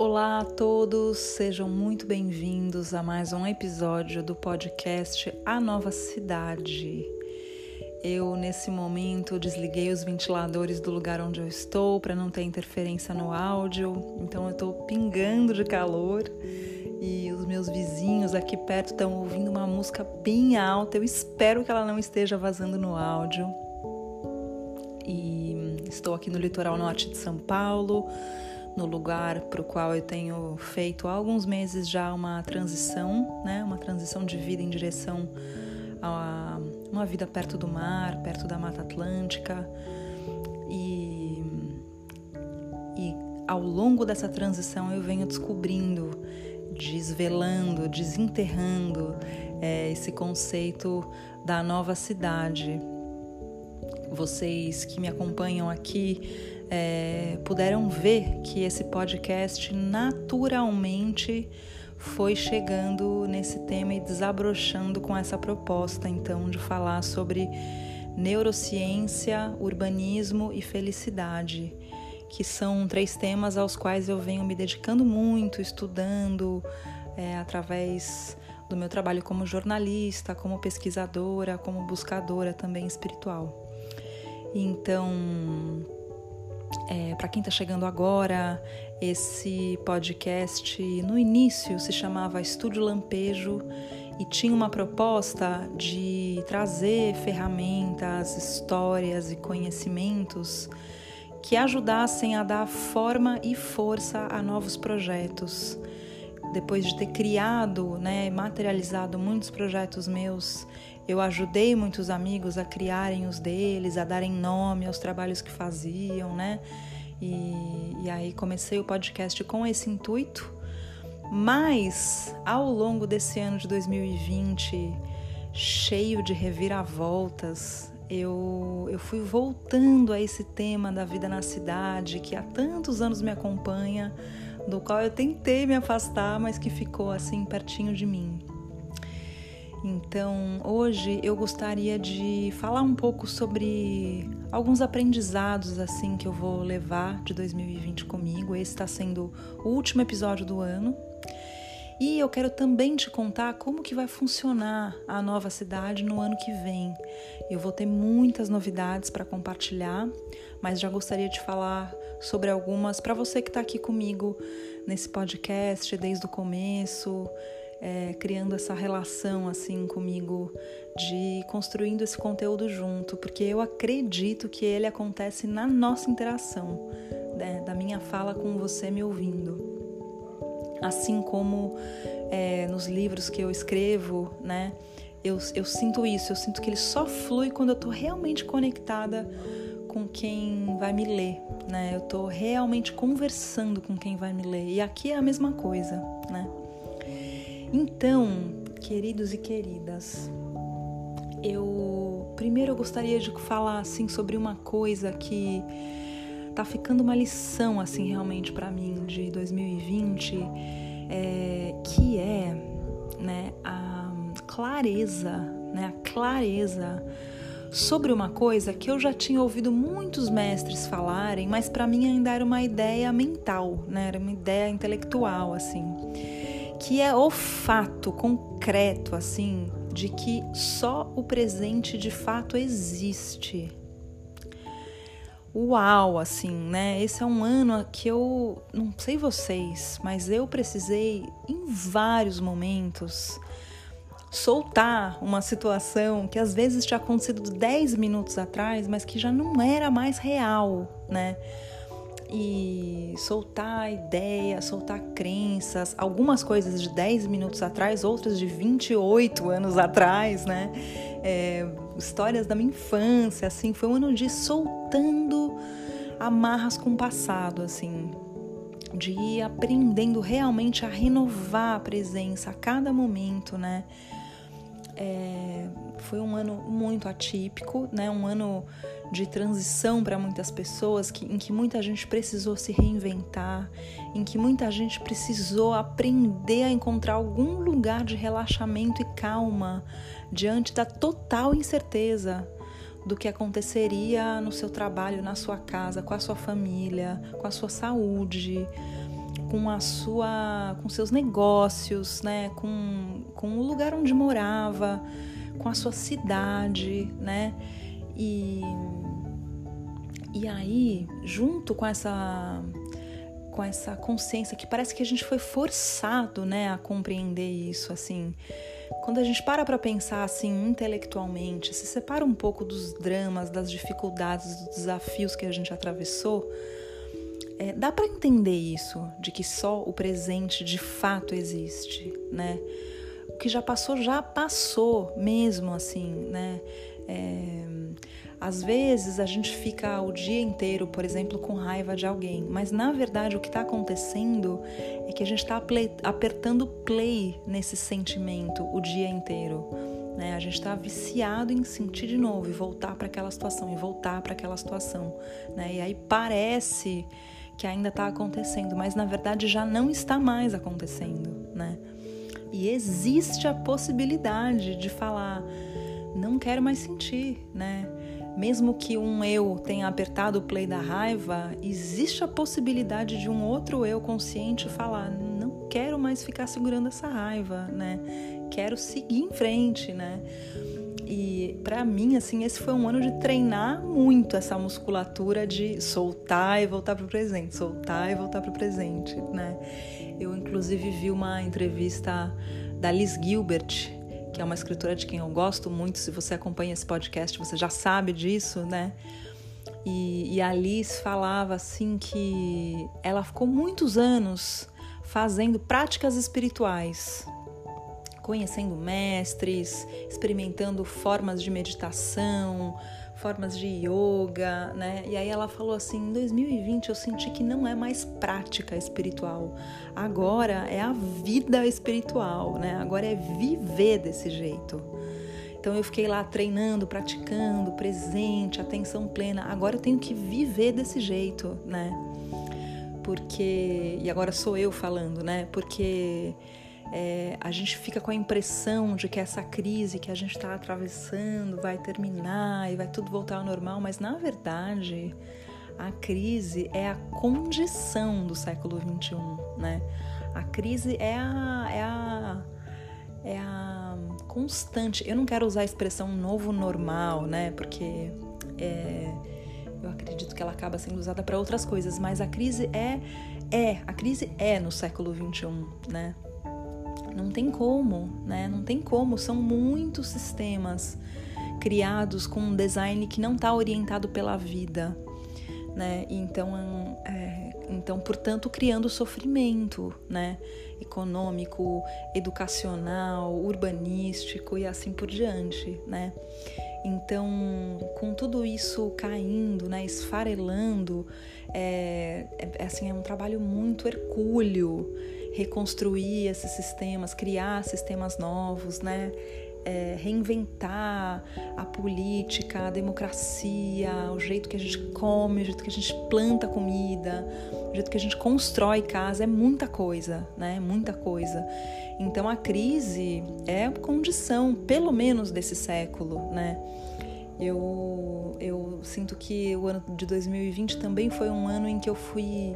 Olá a todos, sejam muito bem-vindos a mais um episódio do podcast A Nova Cidade. Eu, nesse momento, desliguei os ventiladores do lugar onde eu estou para não ter interferência no áudio, então eu estou pingando de calor e os meus vizinhos aqui perto estão ouvindo uma música bem alta. Eu espero que ela não esteja vazando no áudio. E estou aqui no litoral norte de São Paulo no lugar para o qual eu tenho feito há alguns meses já uma transição, né? Uma transição de vida em direção a uma vida perto do mar, perto da Mata Atlântica. E, e ao longo dessa transição eu venho descobrindo, desvelando, desenterrando é, esse conceito da nova cidade. Vocês que me acompanham aqui é, puderam ver que esse podcast naturalmente foi chegando nesse tema e desabrochando com essa proposta, então, de falar sobre neurociência, urbanismo e felicidade, que são três temas aos quais eu venho me dedicando muito, estudando é, através do meu trabalho como jornalista, como pesquisadora, como buscadora também espiritual. Então, é, Para quem está chegando agora, esse podcast no início se chamava Estúdio Lampejo e tinha uma proposta de trazer ferramentas, histórias e conhecimentos que ajudassem a dar forma e força a novos projetos. Depois de ter criado, né, materializado muitos projetos meus, eu ajudei muitos amigos a criarem os deles, a darem nome aos trabalhos que faziam, né? E, e aí comecei o podcast com esse intuito. Mas ao longo desse ano de 2020, cheio de reviravoltas, eu, eu fui voltando a esse tema da vida na cidade que há tantos anos me acompanha, do qual eu tentei me afastar, mas que ficou assim pertinho de mim. Então, hoje eu gostaria de falar um pouco sobre alguns aprendizados assim que eu vou levar de 2020 comigo. Esse está sendo o último episódio do ano. E eu quero também te contar como que vai funcionar a nova cidade no ano que vem. Eu vou ter muitas novidades para compartilhar, mas já gostaria de falar sobre algumas para você que está aqui comigo nesse podcast desde o começo é, criando essa relação assim comigo, de construindo esse conteúdo junto, porque eu acredito que ele acontece na nossa interação, né, da minha fala com você me ouvindo. Assim como é, nos livros que eu escrevo, né? Eu, eu sinto isso, eu sinto que ele só flui quando eu estou realmente conectada com quem vai me ler, né? Eu estou realmente conversando com quem vai me ler. E aqui é a mesma coisa, né? Então, queridos e queridas, eu primeiro eu gostaria de falar assim sobre uma coisa que tá ficando uma lição assim realmente para mim de 2020, é, que é né, a clareza, né, a clareza sobre uma coisa que eu já tinha ouvido muitos mestres falarem, mas para mim ainda era uma ideia mental, né, era uma ideia intelectual assim que é o fato concreto, assim, de que só o presente de fato existe. Uau, assim, né? Esse é um ano que eu não sei vocês, mas eu precisei em vários momentos soltar uma situação que às vezes tinha acontecido 10 minutos atrás, mas que já não era mais real, né? E soltar ideias, soltar crenças, algumas coisas de 10 minutos atrás, outras de 28 anos atrás, né? É, histórias da minha infância, assim, foi um ano de soltando amarras com o passado, assim, de ir aprendendo realmente a renovar a presença a cada momento, né? É, foi um ano muito atípico, né? Um ano de transição para muitas pessoas, que, em que muita gente precisou se reinventar, em que muita gente precisou aprender a encontrar algum lugar de relaxamento e calma diante da total incerteza do que aconteceria no seu trabalho, na sua casa, com a sua família, com a sua saúde, com a sua, com seus negócios, né, com, com o lugar onde morava, com a sua cidade, né, e e aí, junto com essa com essa consciência que parece que a gente foi forçado, né, a compreender isso, assim. Quando a gente para para pensar assim intelectualmente, se separa um pouco dos dramas, das dificuldades, dos desafios que a gente atravessou, é, dá para entender isso, de que só o presente de fato existe, né? O que já passou já passou mesmo, assim, né? É, às vezes a gente fica o dia inteiro, por exemplo, com raiva de alguém, mas na verdade o que está acontecendo é que a gente está apertando play nesse sentimento o dia inteiro. Né? A gente está viciado em sentir de novo e voltar para aquela situação e voltar para aquela situação. Né? E aí parece que ainda está acontecendo, mas na verdade já não está mais acontecendo. Né? E existe a possibilidade de falar, não quero mais sentir, né? mesmo que um eu tenha apertado o play da raiva, existe a possibilidade de um outro eu consciente falar: não quero mais ficar segurando essa raiva, né? Quero seguir em frente, né? E para mim, assim, esse foi um ano de treinar muito essa musculatura de soltar e voltar para o presente, soltar e voltar para o presente, né? Eu, inclusive, vi uma entrevista da Liz Gilbert, que é uma escritora de quem eu gosto muito. Se você acompanha esse podcast, você já sabe disso, né? E, e a Alice falava assim que ela ficou muitos anos fazendo práticas espirituais, conhecendo mestres, experimentando formas de meditação, formas de yoga, né? E aí ela falou assim: em 2020 eu senti que não é mais prática espiritual, agora é a vida espiritual, né? Agora é viver desse jeito. Então eu fiquei lá treinando, praticando, presente, atenção plena. Agora eu tenho que viver desse jeito, né? Porque e agora sou eu falando, né? Porque é, a gente fica com a impressão de que essa crise que a gente está atravessando vai terminar e vai tudo voltar ao normal, mas na verdade a crise é a condição do século XXI, né? A crise é a, é a, é a constante. Eu não quero usar a expressão novo normal, né? Porque é, eu acredito que ela acaba sendo usada para outras coisas, mas a crise é é a crise é no século XXI, né? Não tem como, né? Não tem como. São muitos sistemas criados com um design que não está orientado pela vida, né? Então, é, então, portanto, criando sofrimento, né? Econômico, educacional, urbanístico e assim por diante, né? Então, com tudo isso caindo, né, esfarelando, é, é, assim, é um trabalho muito hercúleo reconstruir esses sistemas, criar sistemas novos, né? É, reinventar a política, a democracia, o jeito que a gente come, o jeito que a gente planta comida, o jeito que a gente constrói casa, é muita coisa, né? Muita coisa. Então a crise é condição, pelo menos desse século, né? Eu, eu sinto que o ano de 2020 também foi um ano em que eu fui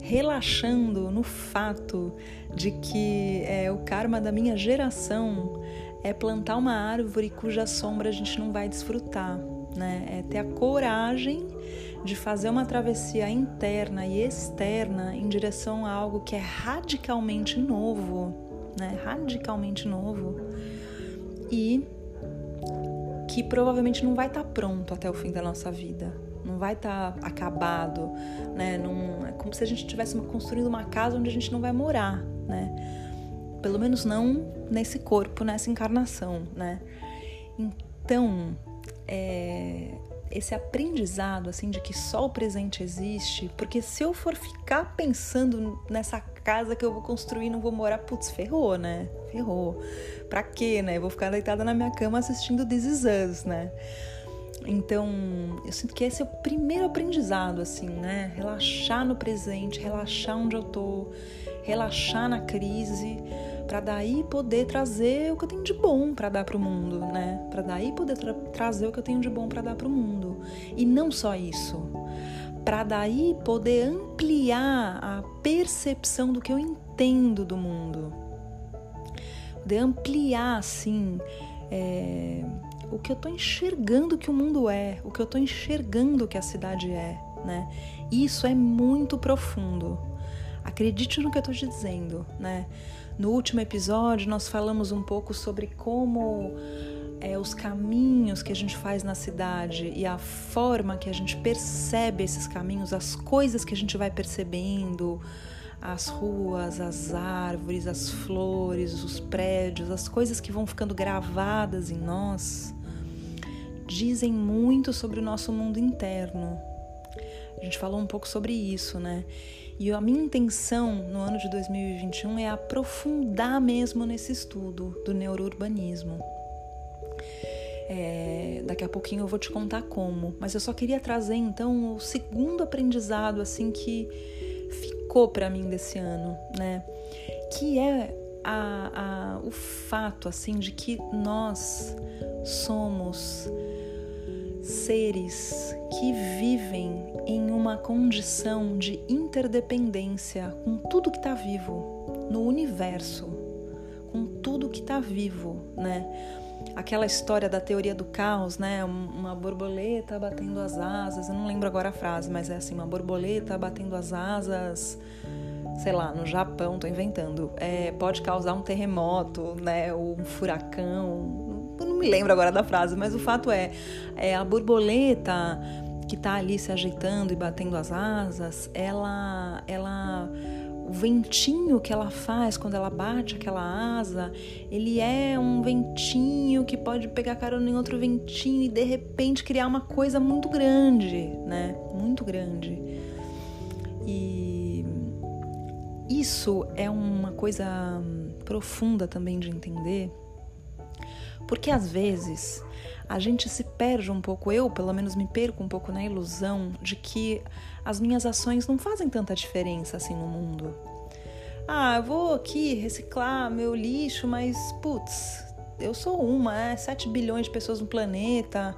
relaxando no fato de que é, o karma da minha geração é plantar uma árvore cuja sombra a gente não vai desfrutar, né? É ter a coragem de fazer uma travessia interna e externa em direção a algo que é radicalmente novo, né? Radicalmente novo e que provavelmente não vai estar pronto até o fim da nossa vida não vai estar tá acabado, né? Não, é como se a gente estivesse construindo uma casa onde a gente não vai morar, né? Pelo menos não nesse corpo, nessa encarnação, né? Então, é, esse aprendizado assim de que só o presente existe, porque se eu for ficar pensando nessa casa que eu vou construir, não vou morar, putz, ferrou, né? Ferrou. Pra quê, né? Eu vou ficar deitada na minha cama assistindo This Is Us, né? Então, eu sinto que esse é o primeiro aprendizado, assim, né? Relaxar no presente, relaxar onde eu tô, relaxar na crise, para daí poder trazer o que eu tenho de bom para dar para o mundo, né? Para daí poder tra trazer o que eu tenho de bom para dar para o mundo. E não só isso, para daí poder ampliar a percepção do que eu entendo do mundo, poder ampliar assim é, o que eu estou enxergando que o mundo é, o que eu estou enxergando que a cidade é, né? Isso é muito profundo. Acredite no que eu estou te dizendo, né? No último episódio nós falamos um pouco sobre como é, os caminhos que a gente faz na cidade e a forma que a gente percebe esses caminhos, as coisas que a gente vai percebendo, as ruas, as árvores, as flores, os prédios, as coisas que vão ficando gravadas em nós, dizem muito sobre o nosso mundo interno. A gente falou um pouco sobre isso, né? E a minha intenção no ano de 2021 é aprofundar mesmo nesse estudo do neurourbanismo. É, daqui a pouquinho eu vou te contar como, mas eu só queria trazer então o segundo aprendizado assim que ficou para mim desse ano, né? Que é a, a, o fato assim de que nós somos seres que vivem em uma condição de interdependência com tudo que está vivo no universo, com tudo que está vivo, né? aquela história da teoria do caos, né? Uma borboleta batendo as asas, eu não lembro agora a frase, mas é assim, uma borboleta batendo as asas, sei lá, no Japão, tô inventando, é, pode causar um terremoto, né? Ou um furacão, eu não me lembro agora da frase, mas o fato é, é a borboleta que tá ali se ajeitando e batendo as asas, ela, ela o ventinho que ela faz quando ela bate aquela asa, ele é um ventinho que pode pegar carona em outro ventinho e de repente criar uma coisa muito grande, né? Muito grande. E isso é uma coisa profunda também de entender, porque às vezes a gente se perde um pouco, eu pelo menos me perco um pouco na ilusão de que as minhas ações não fazem tanta diferença assim no mundo. Ah, eu vou aqui reciclar meu lixo, mas putz, eu sou uma, é 7 bilhões de pessoas no planeta.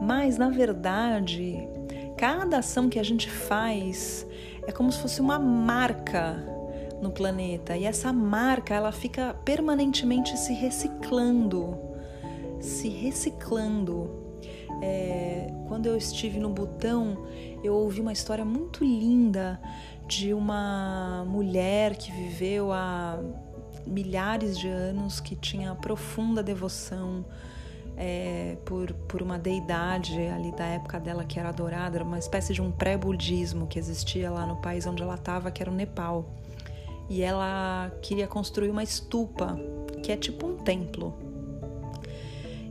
Mas na verdade, cada ação que a gente faz é como se fosse uma marca no planeta e essa marca ela fica permanentemente se reciclando, se reciclando. É, quando eu estive no Butão, eu ouvi uma história muito linda de uma mulher que viveu há milhares de anos, que tinha profunda devoção é, por, por uma deidade ali da época dela que era adorada, era uma espécie de um pré-budismo que existia lá no país onde ela estava, que era o Nepal. E ela queria construir uma estupa, que é tipo um templo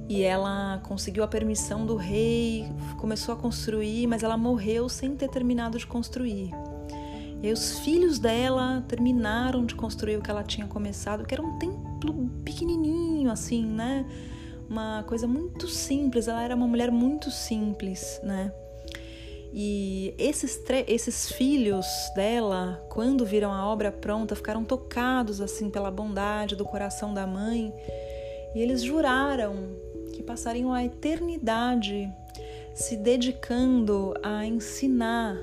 e ela conseguiu a permissão do rei, começou a construir, mas ela morreu sem ter terminado de construir. E os filhos dela terminaram de construir o que ela tinha começado, que era um templo pequenininho assim, né? Uma coisa muito simples, ela era uma mulher muito simples, né? E esses, esses filhos dela, quando viram a obra pronta, ficaram tocados assim pela bondade do coração da mãe, e eles juraram que passariam a eternidade se dedicando a ensinar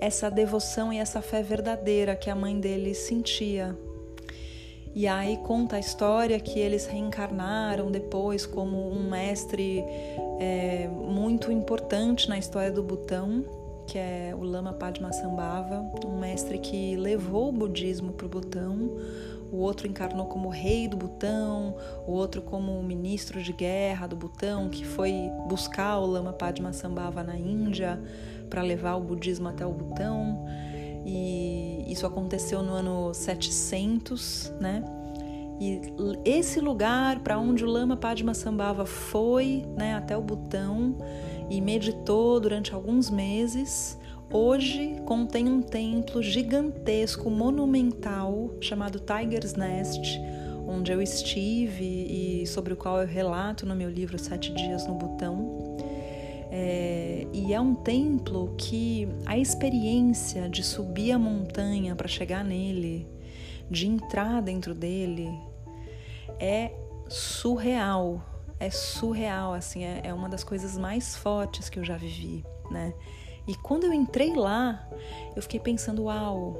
essa devoção e essa fé verdadeira que a mãe deles sentia. E aí conta a história que eles reencarnaram depois como um mestre é, muito importante na história do Butão, que é o Lama Padmasambhava, um mestre que levou o budismo para o Butão, o outro encarnou como rei do Butão, o outro como ministro de guerra do Butão, que foi buscar o Lama Padmasambhava na Índia para levar o budismo até o Butão. E isso aconteceu no ano 700, né? E esse lugar para onde o Lama Padmasambhava foi, né, até o Butão e meditou durante alguns meses, Hoje contém um templo gigantesco, monumental, chamado Tiger's Nest, onde eu estive e sobre o qual eu relato no meu livro Sete Dias no Butão. É, e é um templo que a experiência de subir a montanha para chegar nele, de entrar dentro dele, é surreal. É surreal, assim, é, é uma das coisas mais fortes que eu já vivi, né? E quando eu entrei lá, eu fiquei pensando: uau,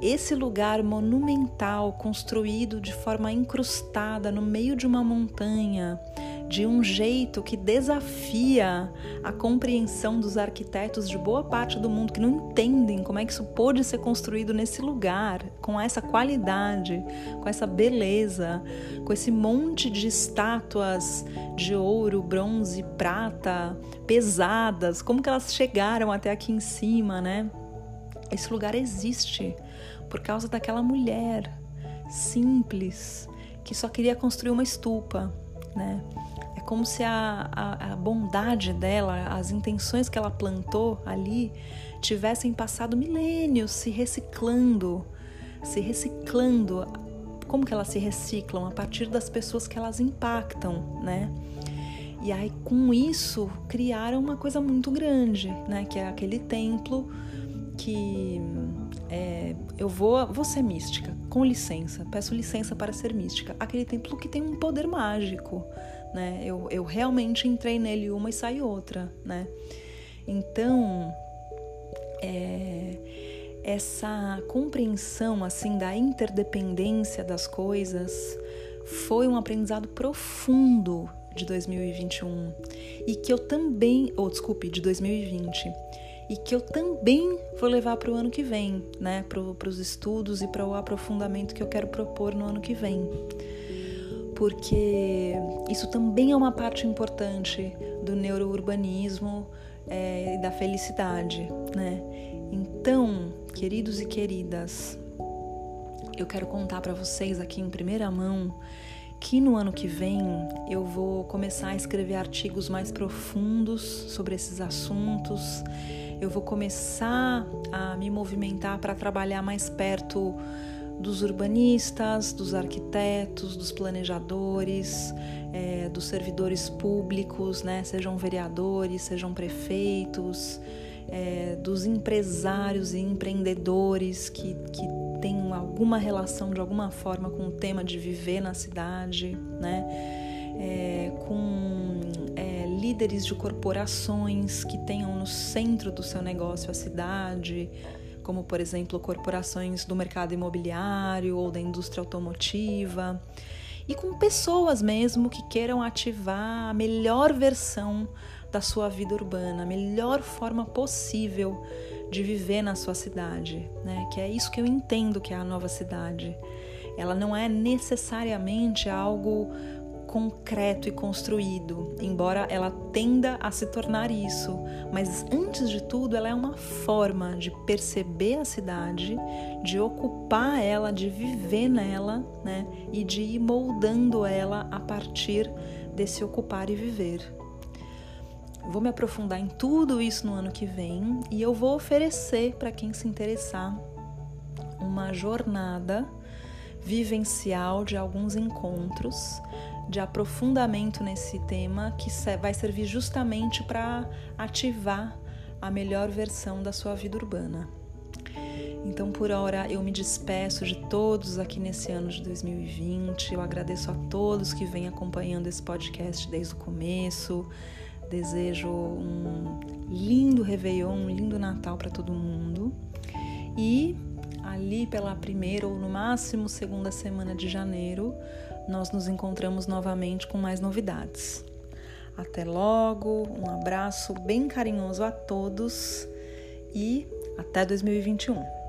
esse lugar monumental, construído de forma incrustada no meio de uma montanha, de um jeito que desafia a compreensão dos arquitetos de boa parte do mundo que não entendem como é que isso pôde ser construído nesse lugar, com essa qualidade, com essa beleza, com esse monte de estátuas de ouro, bronze, prata, pesadas, como que elas chegaram até aqui em cima, né? Esse lugar existe por causa daquela mulher simples que só queria construir uma estupa, né? Como se a, a, a, bondade dela, as intenções que ela plantou ali, tivessem passado milênios se reciclando, se reciclando. Como que elas se reciclam? A partir das pessoas que elas impactam, né? E aí, com isso, criaram uma coisa muito grande, né? Que é aquele templo que é, eu vou, vou ser mística, com licença, peço licença para ser mística. Aquele templo que tem um poder mágico, né? Eu, eu realmente entrei nele uma e saí outra, né? Então, é, essa compreensão assim da interdependência das coisas foi um aprendizado profundo de 2021 e que eu também, ou oh, desculpe, de 2020 e que eu também vou levar para o ano que vem, né? Para os estudos e para o aprofundamento que eu quero propor no ano que vem. Porque isso também é uma parte importante do neurourbanismo é, e da felicidade, né? Então, queridos e queridas, eu quero contar para vocês aqui em primeira mão que no ano que vem eu vou começar a escrever artigos mais profundos sobre esses assuntos eu vou começar a me movimentar para trabalhar mais perto dos urbanistas, dos arquitetos, dos planejadores, é, dos servidores públicos, né? sejam vereadores, sejam prefeitos, é, dos empresários e empreendedores que, que têm alguma relação de alguma forma com o tema de viver na cidade, né? É, com líderes de corporações que tenham no centro do seu negócio a cidade, como por exemplo corporações do mercado imobiliário ou da indústria automotiva, e com pessoas mesmo que queiram ativar a melhor versão da sua vida urbana, a melhor forma possível de viver na sua cidade, né? Que é isso que eu entendo que é a nova cidade. Ela não é necessariamente algo concreto e construído, embora ela tenda a se tornar isso. Mas antes de tudo, ela é uma forma de perceber a cidade, de ocupar ela, de viver nela, né? E de ir moldando ela a partir desse ocupar e viver. Vou me aprofundar em tudo isso no ano que vem e eu vou oferecer para quem se interessar uma jornada vivencial de alguns encontros de aprofundamento nesse tema que vai servir justamente para ativar a melhor versão da sua vida urbana. Então, por hora, eu me despeço de todos aqui nesse ano de 2020. Eu agradeço a todos que vêm acompanhando esse podcast desde o começo. Desejo um lindo Réveillon, um lindo Natal para todo mundo. E ali pela primeira ou no máximo segunda semana de janeiro, nós nos encontramos novamente com mais novidades. Até logo, um abraço bem carinhoso a todos e até 2021.